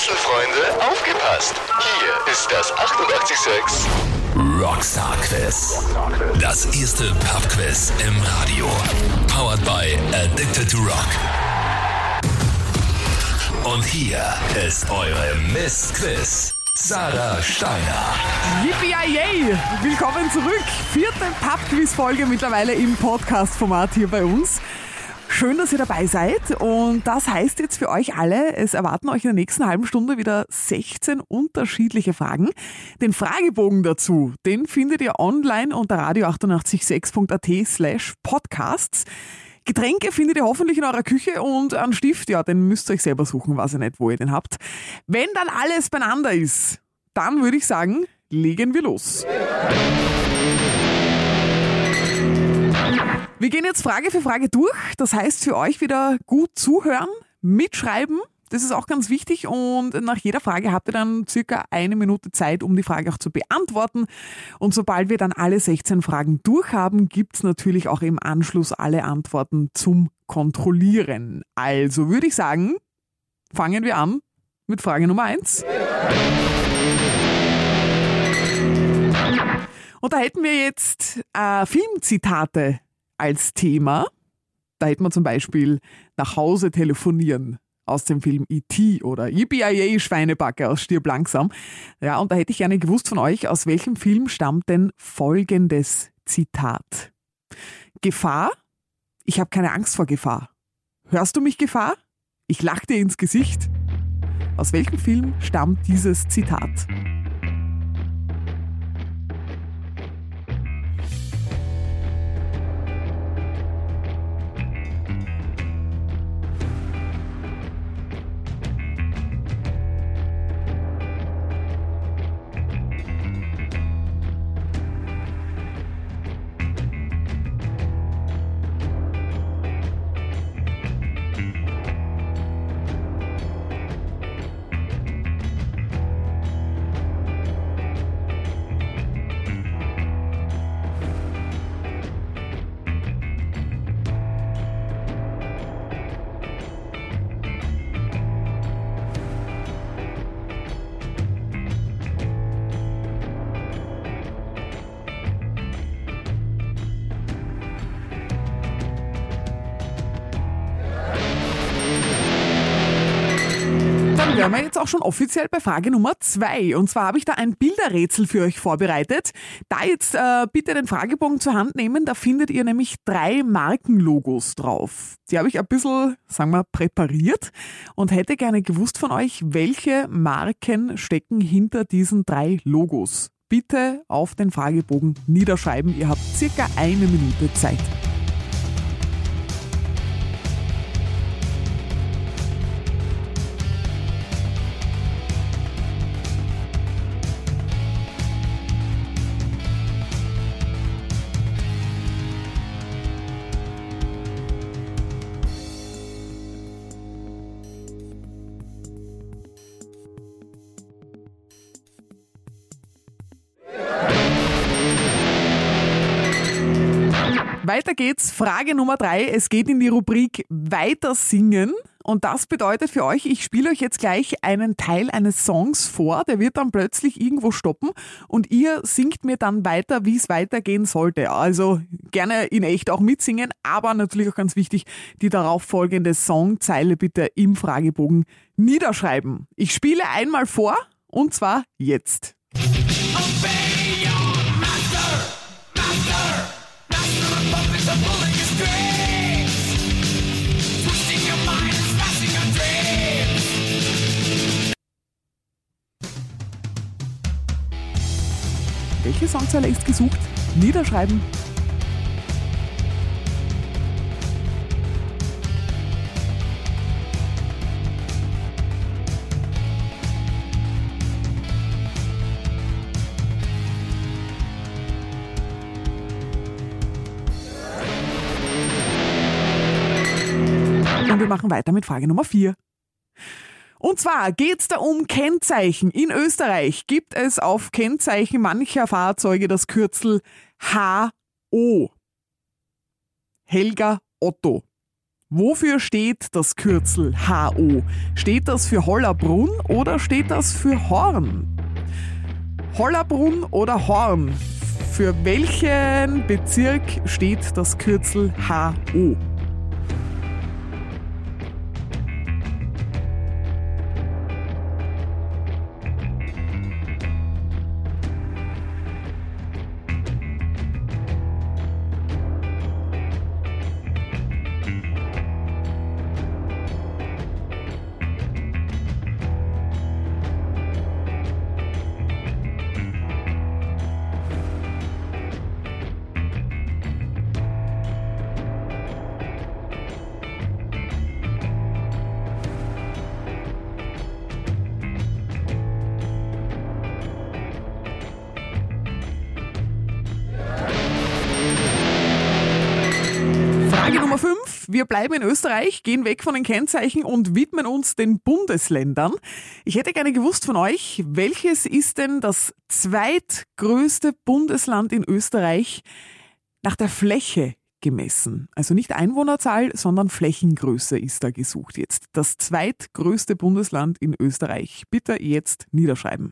Rätselfreunde, aufgepasst! Hier ist das 886 Rockstar Quiz. Das erste Pub-Quiz im Radio. Powered by Addicted to Rock. Und hier ist eure Miss Quiz. Sarah Steiner. Yippie Willkommen zurück. Vierte Pub-Quiz-Folge mittlerweile im Podcast-Format hier bei uns. Schön, dass ihr dabei seid. Und das heißt jetzt für euch alle, es erwarten euch in der nächsten halben Stunde wieder 16 unterschiedliche Fragen. Den Fragebogen dazu, den findet ihr online unter radio886.at slash podcasts. Getränke findet ihr hoffentlich in eurer Küche und einen Stift, ja, den müsst ihr euch selber suchen, weiß ich nicht, wo ihr den habt. Wenn dann alles beieinander ist, dann würde ich sagen, legen wir los. Wir gehen jetzt Frage für Frage durch. Das heißt für euch wieder gut zuhören, mitschreiben. Das ist auch ganz wichtig und nach jeder Frage habt ihr dann circa eine Minute Zeit, um die Frage auch zu beantworten. Und sobald wir dann alle 16 Fragen durchhaben, gibt's natürlich auch im Anschluss alle Antworten zum Kontrollieren. Also würde ich sagen, fangen wir an mit Frage Nummer 1. Und da hätten wir jetzt äh, Filmzitate als Thema. Da hätten wir zum Beispiel nach Hause telefonieren aus dem Film E.T. oder Yippie Schweinebacke aus Stirb langsam. Ja, und da hätte ich gerne gewusst von euch, aus welchem Film stammt denn folgendes Zitat? Gefahr? Ich habe keine Angst vor Gefahr. Hörst du mich Gefahr? Ich lach dir ins Gesicht. Aus welchem Film stammt dieses Zitat? Wären wir jetzt auch schon offiziell bei Frage Nummer zwei. Und zwar habe ich da ein Bilderrätsel für euch vorbereitet. Da jetzt äh, bitte den Fragebogen zur Hand nehmen, da findet ihr nämlich drei Markenlogos drauf. Die habe ich ein bisschen, sagen wir, präpariert und hätte gerne gewusst von euch, welche Marken stecken hinter diesen drei Logos. Bitte auf den Fragebogen niederschreiben. Ihr habt circa eine Minute Zeit. Weiter geht's. Frage Nummer drei. Es geht in die Rubrik Weiter singen. Und das bedeutet für euch, ich spiele euch jetzt gleich einen Teil eines Songs vor, der wird dann plötzlich irgendwo stoppen und ihr singt mir dann weiter, wie es weitergehen sollte. Also gerne in echt auch mitsingen, aber natürlich auch ganz wichtig, die darauf folgende Songzeile bitte im Fragebogen niederschreiben. Ich spiele einmal vor und zwar jetzt. Welche Songzeile ist gesucht? Niederschreiben. Und wir machen weiter mit Frage Nummer 4. Und zwar geht es da um Kennzeichen. In Österreich gibt es auf Kennzeichen mancher Fahrzeuge das Kürzel HO. Helga Otto. Wofür steht das Kürzel HO? Steht das für Hollerbrunn oder steht das für Horn? Hollerbrunn oder Horn? Für welchen Bezirk steht das Kürzel HO? Wir bleiben in Österreich, gehen weg von den Kennzeichen und widmen uns den Bundesländern. Ich hätte gerne gewusst von euch, welches ist denn das zweitgrößte Bundesland in Österreich nach der Fläche gemessen? Also nicht Einwohnerzahl, sondern Flächengröße ist da gesucht jetzt. Das zweitgrößte Bundesland in Österreich. Bitte jetzt niederschreiben.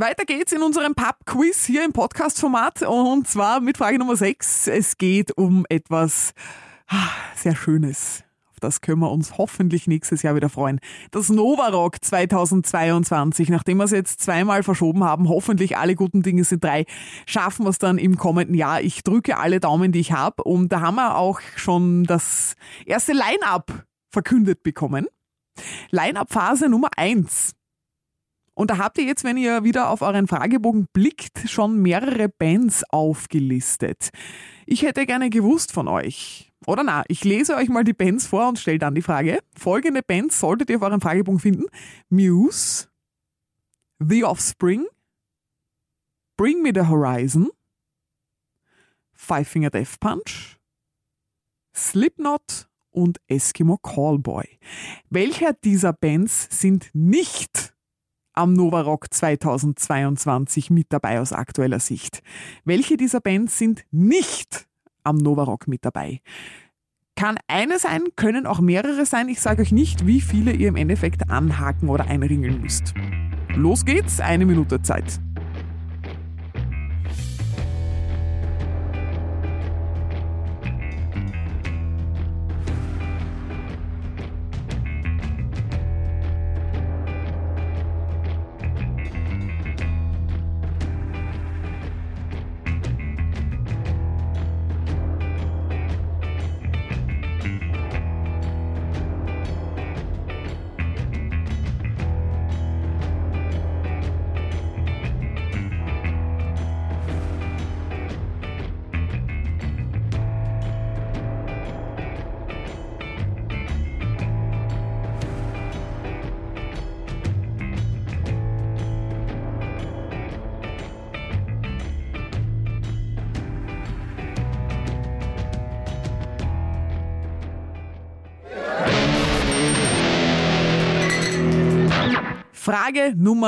Weiter geht's in unserem Pub-Quiz hier im Podcast-Format und zwar mit Frage Nummer 6. Es geht um etwas ah, sehr Schönes. Auf das können wir uns hoffentlich nächstes Jahr wieder freuen. Das Novarock 2022, nachdem wir es jetzt zweimal verschoben haben, hoffentlich alle guten Dinge sind drei, schaffen wir es dann im kommenden Jahr. Ich drücke alle Daumen, die ich habe und da haben wir auch schon das erste Line-Up verkündet bekommen. Line-Up-Phase Nummer 1. Und da habt ihr jetzt, wenn ihr wieder auf euren Fragebogen blickt, schon mehrere Bands aufgelistet. Ich hätte gerne gewusst von euch. Oder na, ich lese euch mal die Bands vor und stelle dann die Frage. Folgende Bands solltet ihr auf eurem Fragebogen finden. Muse, The Offspring, Bring Me the Horizon, Five Finger Death Punch, Slipknot und Eskimo Callboy. Welcher dieser Bands sind nicht am Novarock 2022 mit dabei aus aktueller Sicht. Welche dieser Bands sind nicht am Novarock mit dabei? Kann eine sein, können auch mehrere sein. Ich sage euch nicht, wie viele ihr im Endeffekt anhaken oder einringeln müsst. Los geht's, eine Minute Zeit.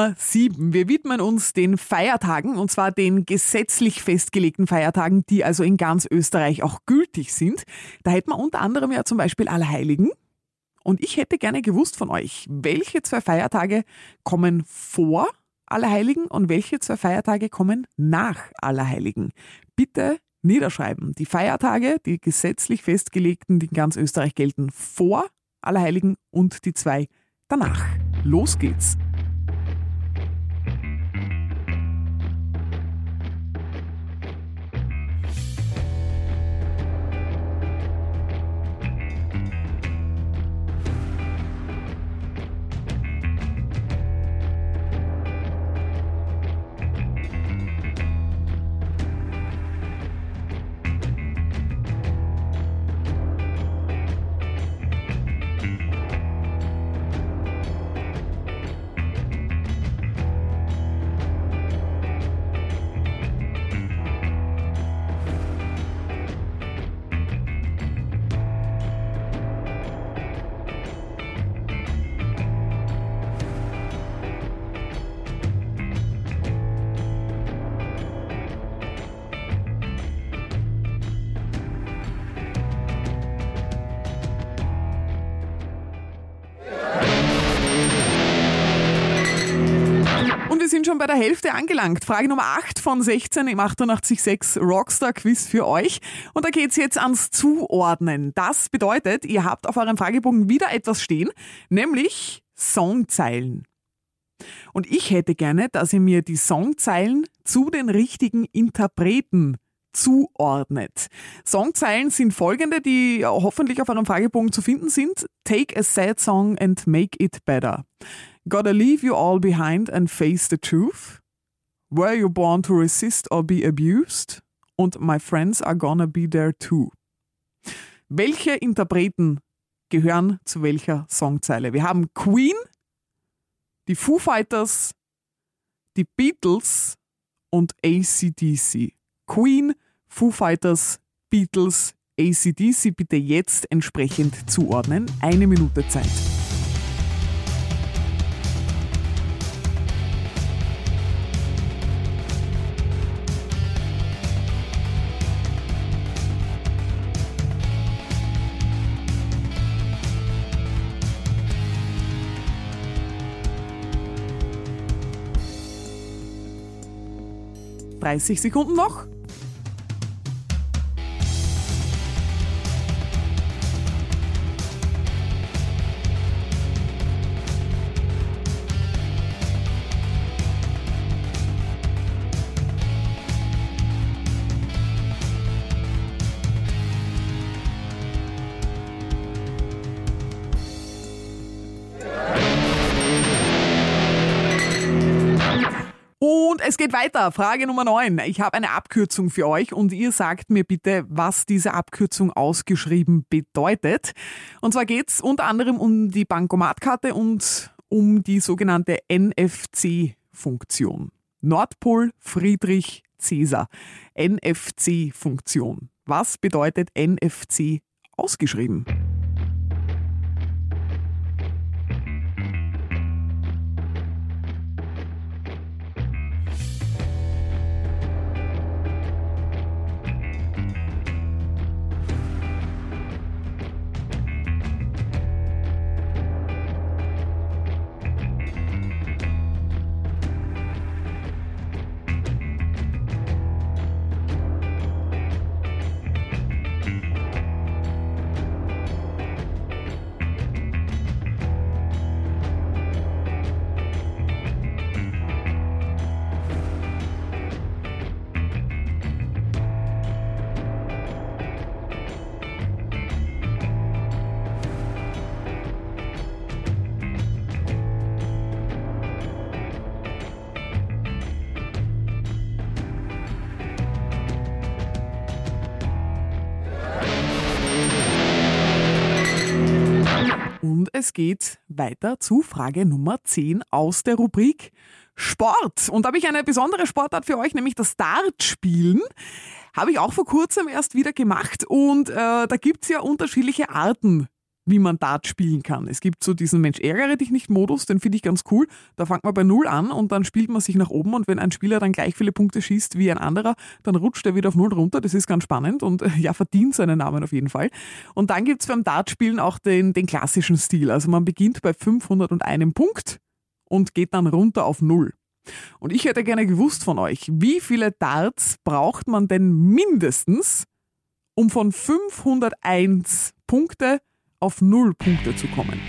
Nummer sieben. Wir widmen uns den Feiertagen und zwar den gesetzlich festgelegten Feiertagen, die also in ganz Österreich auch gültig sind. Da hätten wir unter anderem ja zum Beispiel Allerheiligen. Und ich hätte gerne gewusst von euch, welche zwei Feiertage kommen vor Allerheiligen und welche zwei Feiertage kommen nach Allerheiligen. Bitte niederschreiben. Die Feiertage, die gesetzlich festgelegten, die in ganz Österreich gelten, vor Allerheiligen und die zwei danach. Los geht's. Bei der Hälfte angelangt. Frage Nummer 8 von 16 im 886 Rockstar Quiz für euch. Und da geht's jetzt ans Zuordnen. Das bedeutet, ihr habt auf eurem Fragebogen wieder etwas stehen, nämlich Songzeilen. Und ich hätte gerne, dass ihr mir die Songzeilen zu den richtigen Interpreten zuordnet. Songzeilen sind folgende, die hoffentlich auf eurem Fragebogen zu finden sind. Take a sad song and make it better. Gotta leave you all behind and face the truth. Were you born to resist or be abused? Und My friends are gonna be there too. Welche Interpreten gehören zu welcher Songzeile? Wir haben Queen, die Foo Fighters, die Beatles und ACDC. Queen, Foo Fighters, Beatles, ACDC bitte jetzt entsprechend zuordnen. Eine Minute Zeit. 30 Sekunden noch. Es geht weiter. Frage Nummer 9. Ich habe eine Abkürzung für euch und ihr sagt mir bitte, was diese Abkürzung ausgeschrieben bedeutet. Und zwar geht es unter anderem um die Bankomatkarte und um die sogenannte NFC-Funktion. Nordpol Friedrich Cäsar. NFC-Funktion. Was bedeutet NFC ausgeschrieben? Es geht weiter zu Frage Nummer 10 aus der Rubrik Sport. Und da habe ich eine besondere Sportart für euch, nämlich das Dartspielen. Habe ich auch vor kurzem erst wieder gemacht und äh, da gibt's ja unterschiedliche Arten wie man Dart spielen kann. Es gibt so diesen Mensch ärgere dich nicht Modus, den finde ich ganz cool. Da fängt man bei Null an und dann spielt man sich nach oben und wenn ein Spieler dann gleich viele Punkte schießt wie ein anderer, dann rutscht er wieder auf Null runter. Das ist ganz spannend und ja, verdient seinen Namen auf jeden Fall. Und dann gibt es beim Dartspielen auch den, den klassischen Stil. Also man beginnt bei 501 Punkt und geht dann runter auf Null. Und ich hätte gerne gewusst von euch, wie viele Darts braucht man denn mindestens, um von 501 Punkte auf null Punkte zu kommen.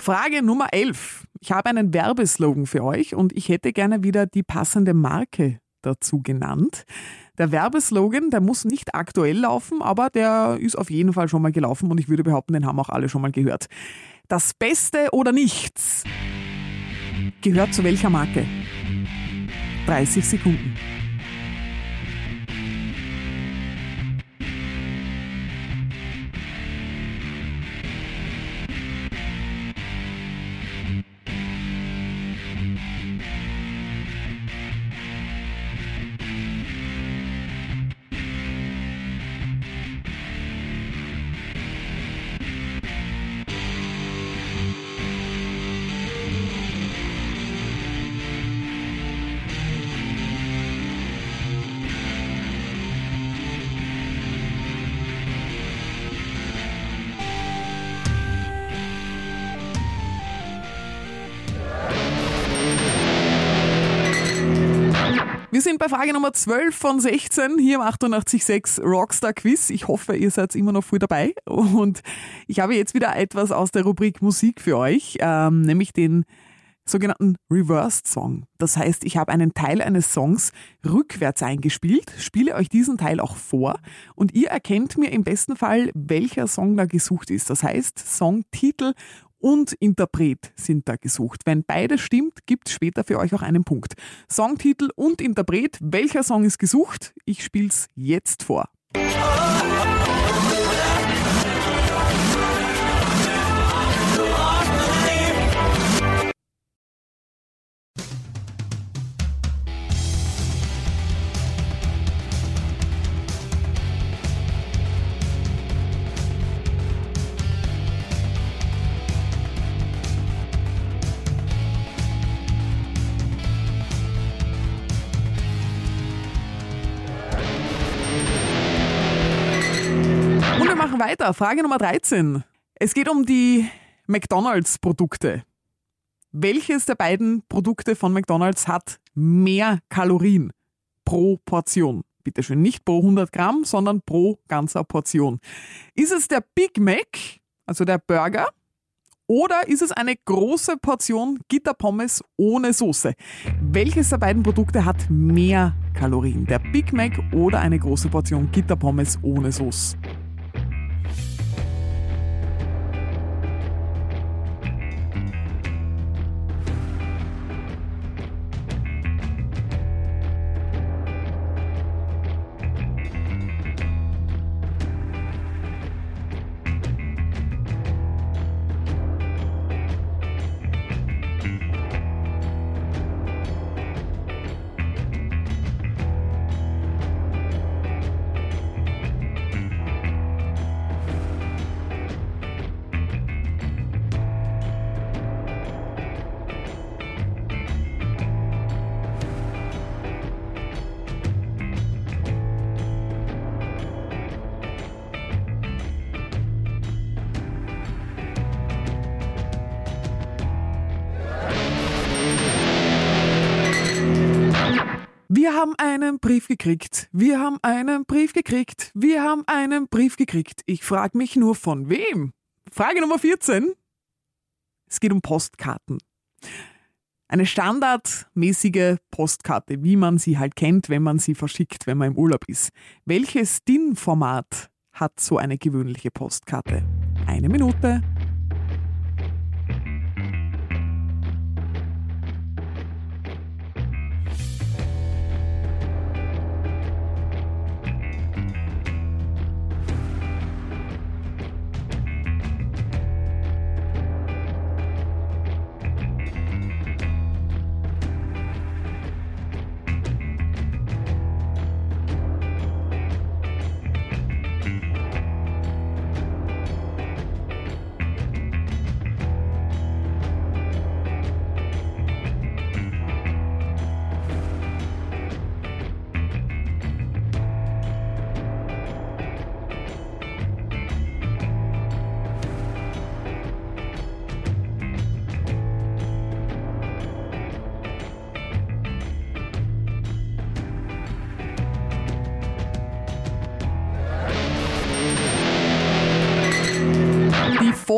Frage Nummer 11. Ich habe einen Werbeslogan für euch und ich hätte gerne wieder die passende Marke dazu genannt. Der Werbeslogan, der muss nicht aktuell laufen, aber der ist auf jeden Fall schon mal gelaufen und ich würde behaupten, den haben auch alle schon mal gehört. Das Beste oder nichts gehört zu welcher Marke? 30 Sekunden. Bei Frage Nummer 12 von 16 hier im 886 Rockstar Quiz. Ich hoffe, ihr seid immer noch früh dabei. Und ich habe jetzt wieder etwas aus der Rubrik Musik für euch, ähm, nämlich den sogenannten Reversed Song. Das heißt, ich habe einen Teil eines Songs rückwärts eingespielt, spiele euch diesen Teil auch vor und ihr erkennt mir im besten Fall, welcher Song da gesucht ist. Das heißt, Songtitel und Interpret sind da gesucht. Wenn beides stimmt, gibt es später für euch auch einen Punkt. Songtitel und Interpret, welcher Song ist gesucht? Ich spiel's jetzt vor. Weiter. Frage Nummer 13. Es geht um die McDonalds-Produkte. Welches der beiden Produkte von McDonalds hat mehr Kalorien pro Portion? Bitte schön, nicht pro 100 Gramm, sondern pro ganzer Portion. Ist es der Big Mac, also der Burger, oder ist es eine große Portion Gitterpommes ohne Soße? Welches der beiden Produkte hat mehr Kalorien? Der Big Mac oder eine große Portion Gitterpommes ohne Soße? Wir haben einen Brief gekriegt. Wir haben einen Brief gekriegt. Wir haben einen Brief gekriegt. Ich frage mich nur von wem? Frage Nummer 14. Es geht um Postkarten. Eine standardmäßige Postkarte, wie man sie halt kennt, wenn man sie verschickt, wenn man im Urlaub ist. Welches DIN-Format hat so eine gewöhnliche Postkarte? Eine Minute.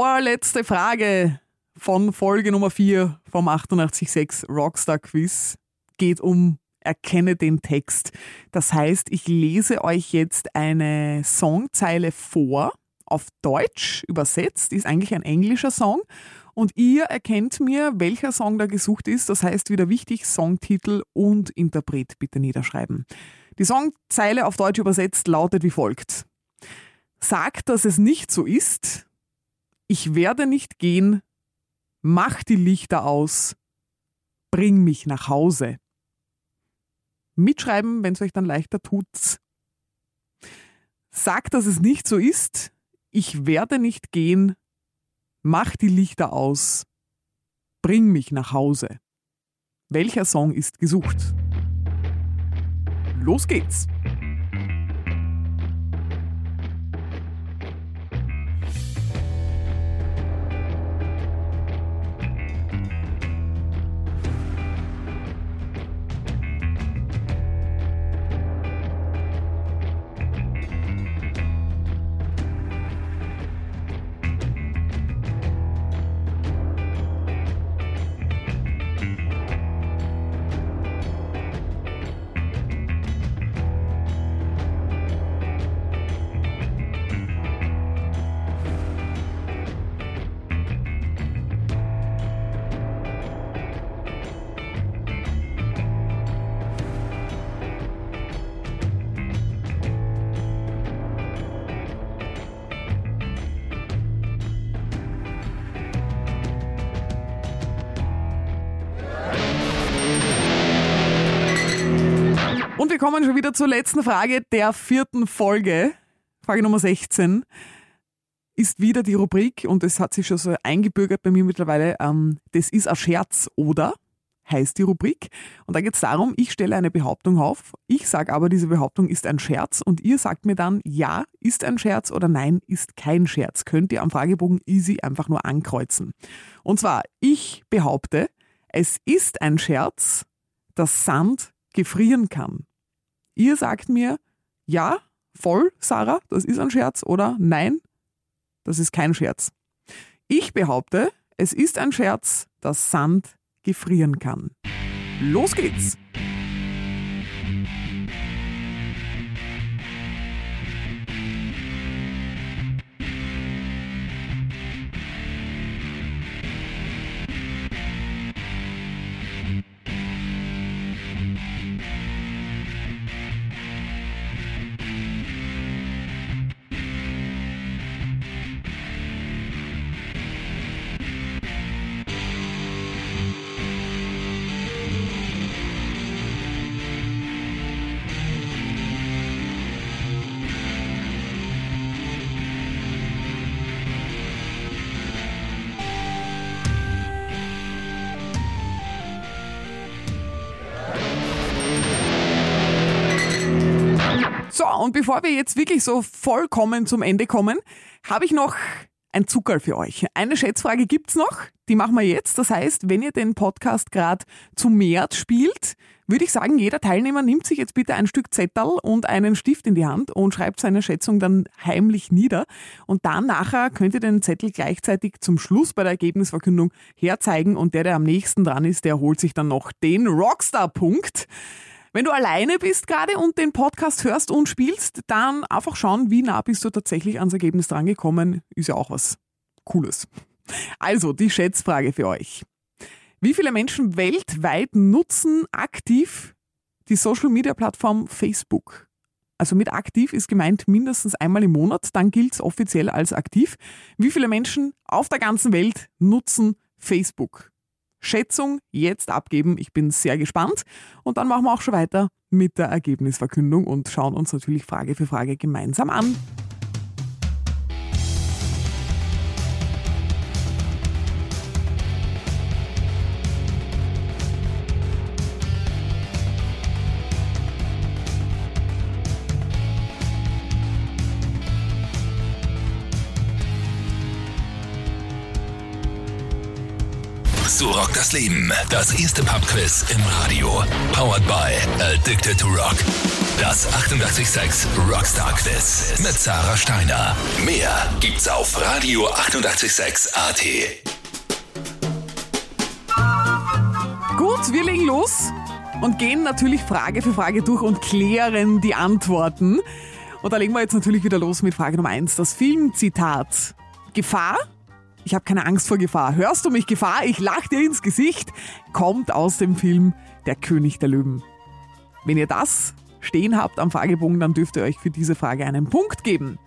Vorletzte Frage von Folge Nummer 4 vom 886 Rockstar Quiz geht um Erkenne den Text. Das heißt, ich lese euch jetzt eine Songzeile vor auf Deutsch übersetzt, ist eigentlich ein englischer Song. Und ihr erkennt mir, welcher Song da gesucht ist. Das heißt wieder wichtig, Songtitel und Interpret bitte niederschreiben. Die Songzeile auf Deutsch übersetzt lautet wie folgt. Sag, dass es nicht so ist. Ich werde nicht gehen. Mach die Lichter aus. Bring mich nach Hause. Mitschreiben, wenn es euch dann leichter tut. Sag, dass es nicht so ist. Ich werde nicht gehen. Mach die Lichter aus. Bring mich nach Hause. Welcher Song ist gesucht? Los geht's! Kommen schon wieder zur letzten Frage der vierten Folge. Frage Nummer 16 ist wieder die Rubrik und es hat sich schon so eingebürgert bei mir mittlerweile. Ähm, das ist ein Scherz oder heißt die Rubrik. Und da geht es darum, ich stelle eine Behauptung auf. Ich sage aber, diese Behauptung ist ein Scherz und ihr sagt mir dann, ja, ist ein Scherz oder nein, ist kein Scherz. Könnt ihr am Fragebogen easy einfach nur ankreuzen. Und zwar, ich behaupte, es ist ein Scherz, dass Sand gefrieren kann. Ihr sagt mir, ja, voll, Sarah, das ist ein Scherz oder nein, das ist kein Scherz. Ich behaupte, es ist ein Scherz, dass Sand gefrieren kann. Los geht's! Und bevor wir jetzt wirklich so vollkommen zum Ende kommen, habe ich noch ein Zuckerl für euch. Eine Schätzfrage gibt's noch, die machen wir jetzt. Das heißt, wenn ihr den Podcast gerade zu März spielt, würde ich sagen, jeder Teilnehmer nimmt sich jetzt bitte ein Stück Zettel und einen Stift in die Hand und schreibt seine Schätzung dann heimlich nieder. Und dann nachher könnt ihr den Zettel gleichzeitig zum Schluss bei der Ergebnisverkündung herzeigen und der, der am nächsten dran ist, der holt sich dann noch den Rockstar-Punkt. Wenn du alleine bist gerade und den Podcast hörst und spielst, dann einfach schauen, wie nah bist du tatsächlich ans Ergebnis drangekommen. Ist ja auch was Cooles. Also, die Schätzfrage für euch. Wie viele Menschen weltweit nutzen aktiv die Social-Media-Plattform Facebook? Also mit aktiv ist gemeint mindestens einmal im Monat, dann gilt es offiziell als aktiv. Wie viele Menschen auf der ganzen Welt nutzen Facebook? Schätzung jetzt abgeben. Ich bin sehr gespannt. Und dann machen wir auch schon weiter mit der Ergebnisverkündung und schauen uns natürlich Frage für Frage gemeinsam an. So rockt das Leben. Das erste Pubquiz im Radio. Powered by Addicted to Rock. Das 886 Rockstar Quiz mit Sarah Steiner. Mehr gibt's auf Radio 886 AT. Gut, wir legen los und gehen natürlich Frage für Frage durch und klären die Antworten. Und da legen wir jetzt natürlich wieder los mit Frage Nummer 1. Das Filmzitat. Gefahr? Ich habe keine Angst vor Gefahr. Hörst du mich Gefahr? Ich lach dir ins Gesicht. Kommt aus dem Film Der König der Löwen. Wenn ihr das stehen habt am Fragebogen, dann dürft ihr euch für diese Frage einen Punkt geben.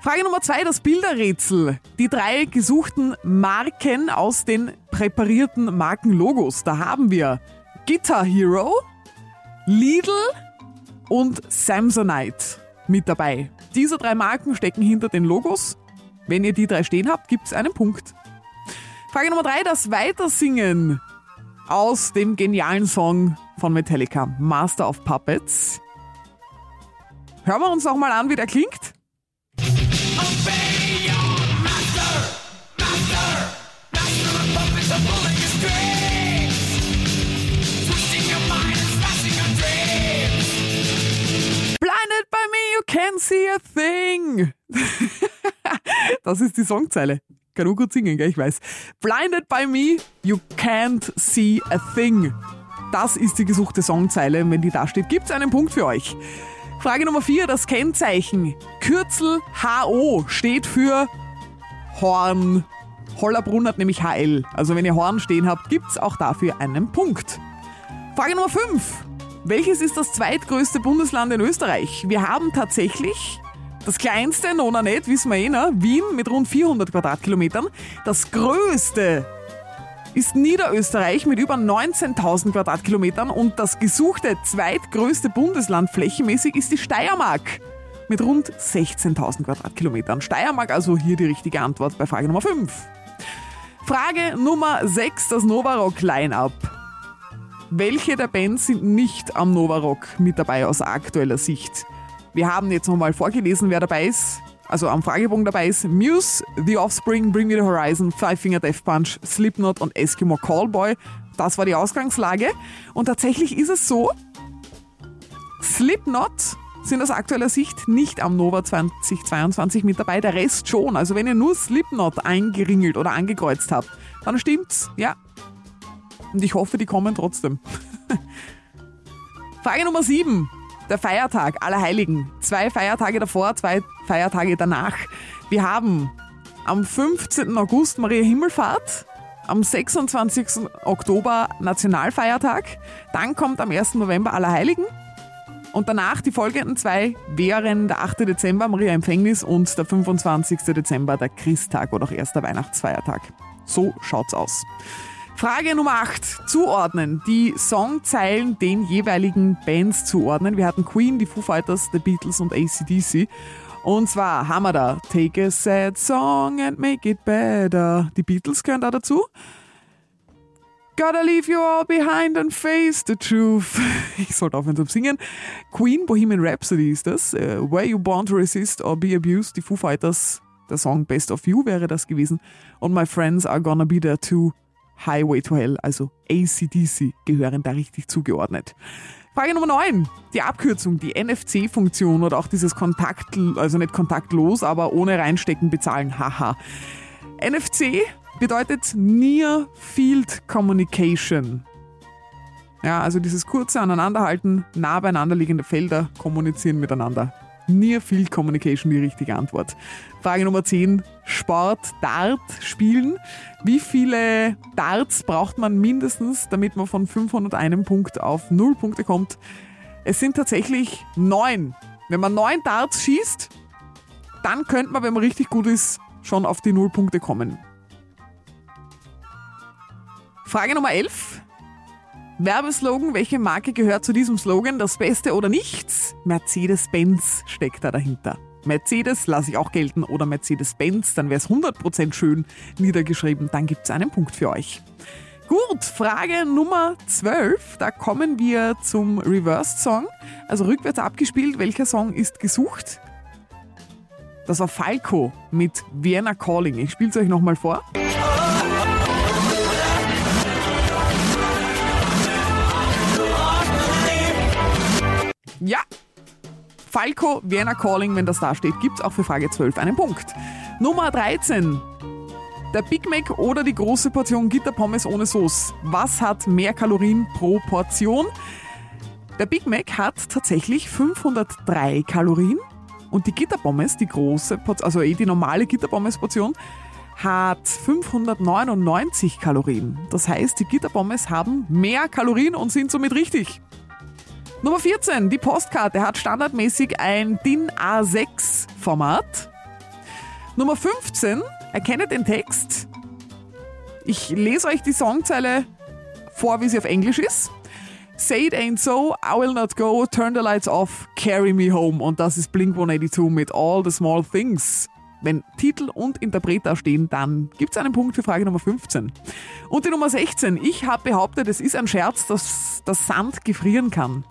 Frage Nummer zwei, das Bilderrätsel. Die drei gesuchten Marken aus den präparierten Markenlogos. Da haben wir Guitar Hero, Lidl und Samsonite mit dabei. Diese drei Marken stecken hinter den Logos. Wenn ihr die drei stehen habt, gibt es einen Punkt. Frage Nummer drei, das Weitersingen aus dem genialen Song von Metallica, Master of Puppets. Hören wir uns noch mal an, wie der klingt. By me, you can't see a thing. das ist die Songzeile. Kann auch gut singen, gell? ich weiß. Blinded by me, you can't see a thing. Das ist die gesuchte Songzeile. Wenn die da steht, gibt's einen Punkt für euch. Frage Nummer 4, das Kennzeichen. Kürzel HO steht für Horn. Hollerbrunn hat nämlich HL. Also wenn ihr Horn stehen habt, gibt's auch dafür einen Punkt. Frage Nummer 5. Welches ist das zweitgrößte Bundesland in Österreich? Wir haben tatsächlich das kleinste, Nona nicht, wissen wir eh, ne? Wien mit rund 400 Quadratkilometern. Das größte ist Niederösterreich mit über 19.000 Quadratkilometern und das gesuchte zweitgrößte Bundesland flächenmäßig ist die Steiermark mit rund 16.000 Quadratkilometern. Steiermark also hier die richtige Antwort bei Frage Nummer 5. Frage Nummer 6, das Novarock Line-Up. Welche der Bands sind nicht am Novarock mit dabei aus aktueller Sicht? Wir haben jetzt nochmal vorgelesen, wer dabei ist. Also am Fragebogen dabei ist Muse, The Offspring, Bring Me the Horizon, Five Finger Death Punch, Slipknot und Eskimo Callboy. Das war die Ausgangslage. Und tatsächlich ist es so, Slipknot sind aus aktueller Sicht nicht am Nova 2022 mit dabei, der Rest schon. Also wenn ihr nur Slipknot eingeringelt oder angekreuzt habt, dann stimmt's, ja. Und ich hoffe, die kommen trotzdem. Frage Nummer 7. Der Feiertag aller Heiligen. Zwei Feiertage davor, zwei Feiertage danach. Wir haben am 15. August Maria Himmelfahrt, am 26. Oktober Nationalfeiertag, dann kommt am 1. November Allerheiligen und danach die folgenden zwei wären der 8. Dezember Maria Empfängnis und der 25. Dezember der Christtag oder auch erster Weihnachtsfeiertag. So schaut's aus. Frage Nummer 8. Zuordnen. Die Songzeilen den jeweiligen Bands zuordnen. Wir hatten Queen, die Foo Fighters, The Beatles und ACDC. Und zwar haben wir da Take a sad song and make it better. Die Beatles gehören da dazu. Gotta leave you all behind and face the truth. Ich sollte aufhören zu singen. Queen, Bohemian Rhapsody ist das. Uh, Were you born to resist or be abused? Die Foo Fighters, der Song Best of You wäre das gewesen. Und My Friends Are Gonna Be There Too. Highway to Hell, also ACDC, gehören da richtig zugeordnet. Frage Nummer 9. Die Abkürzung, die NFC-Funktion oder auch dieses Kontakt, also nicht kontaktlos, aber ohne reinstecken bezahlen, haha. NFC bedeutet Near Field Communication. Ja, also dieses kurze Aneinanderhalten, nah beieinander liegende Felder kommunizieren miteinander. Near Field Communication die richtige Antwort. Frage Nummer 10. Sport, Dart spielen. Wie viele Darts braucht man mindestens, damit man von 501 Punkt auf 0 Punkte kommt? Es sind tatsächlich 9. Wenn man 9 Darts schießt, dann könnte man, wenn man richtig gut ist, schon auf die 0 Punkte kommen. Frage Nummer 11. Werbeslogan, welche Marke gehört zu diesem Slogan? Das Beste oder nichts? Mercedes-Benz steckt da dahinter. Mercedes lasse ich auch gelten oder Mercedes-Benz, dann wäre es 100% schön niedergeschrieben, dann gibt es einen Punkt für euch. Gut, Frage Nummer 12, da kommen wir zum Reversed-Song, also rückwärts abgespielt, welcher Song ist gesucht? Das war Falco mit Vienna Calling. Ich spiele es euch nochmal vor. Ja, Falco, Vienna Calling, wenn das da steht, gibt es auch für Frage 12 einen Punkt. Nummer 13. Der Big Mac oder die große Portion Gitterpommes ohne Sauce. Was hat mehr Kalorien pro Portion? Der Big Mac hat tatsächlich 503 Kalorien Und die Gitterpommes, die große, also eh die normale Gitterpommes-Portion, hat 599 Kalorien. Das heißt, die Gitterpommes haben mehr Kalorien und sind somit richtig. Nummer 14, die Postkarte hat standardmäßig ein DIN A6 Format. Nummer 15, erkenne den Text. Ich lese euch die Songzeile vor, wie sie auf Englisch ist. Say it ain't so, I will not go, turn the lights off, carry me home. Und das ist Blink 182 mit All the Small Things. Wenn Titel und Interpret da stehen, dann gibt es einen Punkt für Frage Nummer 15. Und die Nummer 16. Ich habe behauptet, es ist ein Scherz, dass das Sand gefrieren kann.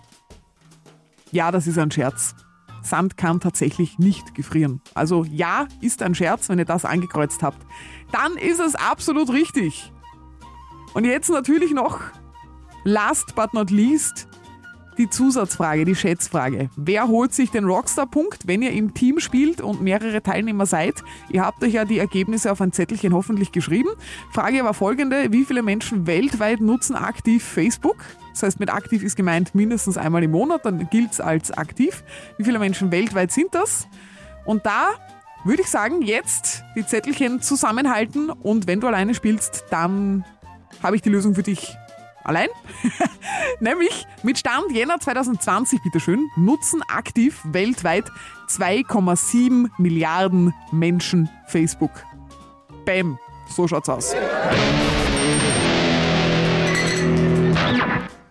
Ja, das ist ein Scherz. Sand kann tatsächlich nicht gefrieren. Also ja, ist ein Scherz, wenn ihr das angekreuzt habt. Dann ist es absolut richtig. Und jetzt natürlich noch, last but not least, die Zusatzfrage, die Schätzfrage. Wer holt sich den Rockstar-Punkt, wenn ihr im Team spielt und mehrere Teilnehmer seid? Ihr habt euch ja die Ergebnisse auf ein Zettelchen hoffentlich geschrieben. Frage war folgende, wie viele Menschen weltweit nutzen aktiv Facebook? Das heißt, mit aktiv ist gemeint mindestens einmal im Monat, dann gilt es als aktiv. Wie viele Menschen weltweit sind das? Und da würde ich sagen, jetzt die Zettelchen zusammenhalten und wenn du alleine spielst, dann habe ich die Lösung für dich allein. Nämlich mit Stand Jänner 2020, bitteschön, nutzen aktiv weltweit 2,7 Milliarden Menschen Facebook. Bam, so schaut's aus.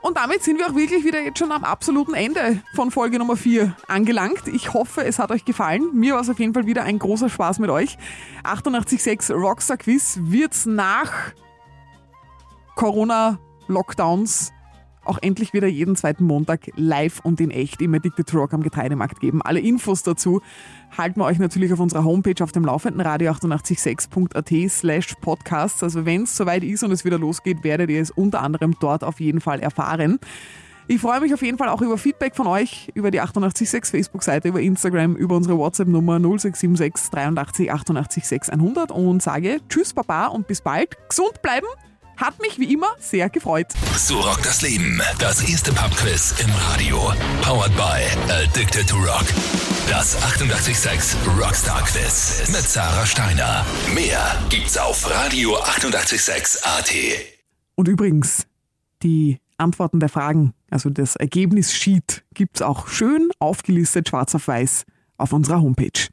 Und damit sind wir auch wirklich wieder jetzt schon am absoluten Ende von Folge Nummer 4 angelangt. Ich hoffe, es hat euch gefallen. Mir war es auf jeden Fall wieder ein großer Spaß mit euch. 886 Rockstar Quiz wird's nach Corona-Lockdowns auch endlich wieder jeden zweiten Montag live und in echt im Addicted Rock am Getreidemarkt geben. Alle Infos dazu halten wir euch natürlich auf unserer Homepage auf dem laufenden Radio 886.at slash podcasts. Also wenn es soweit ist und es wieder losgeht, werdet ihr es unter anderem dort auf jeden Fall erfahren. Ich freue mich auf jeden Fall auch über Feedback von euch, über die 886 Facebook-Seite, über Instagram, über unsere WhatsApp-Nummer 0676 83 88 600 und sage Tschüss, Baba und bis bald. Gesund bleiben! Hat mich wie immer sehr gefreut. So rockt das Leben. Das erste Pubquiz im Radio. Powered by Addicted to Rock. Das 886 Rockstar Quiz mit Sarah Steiner. Mehr gibt's auf Radio 886 AT. Und übrigens, die Antworten der Fragen, also das Ergebnis-Sheet, gibt's auch schön aufgelistet schwarz auf weiß auf unserer Homepage.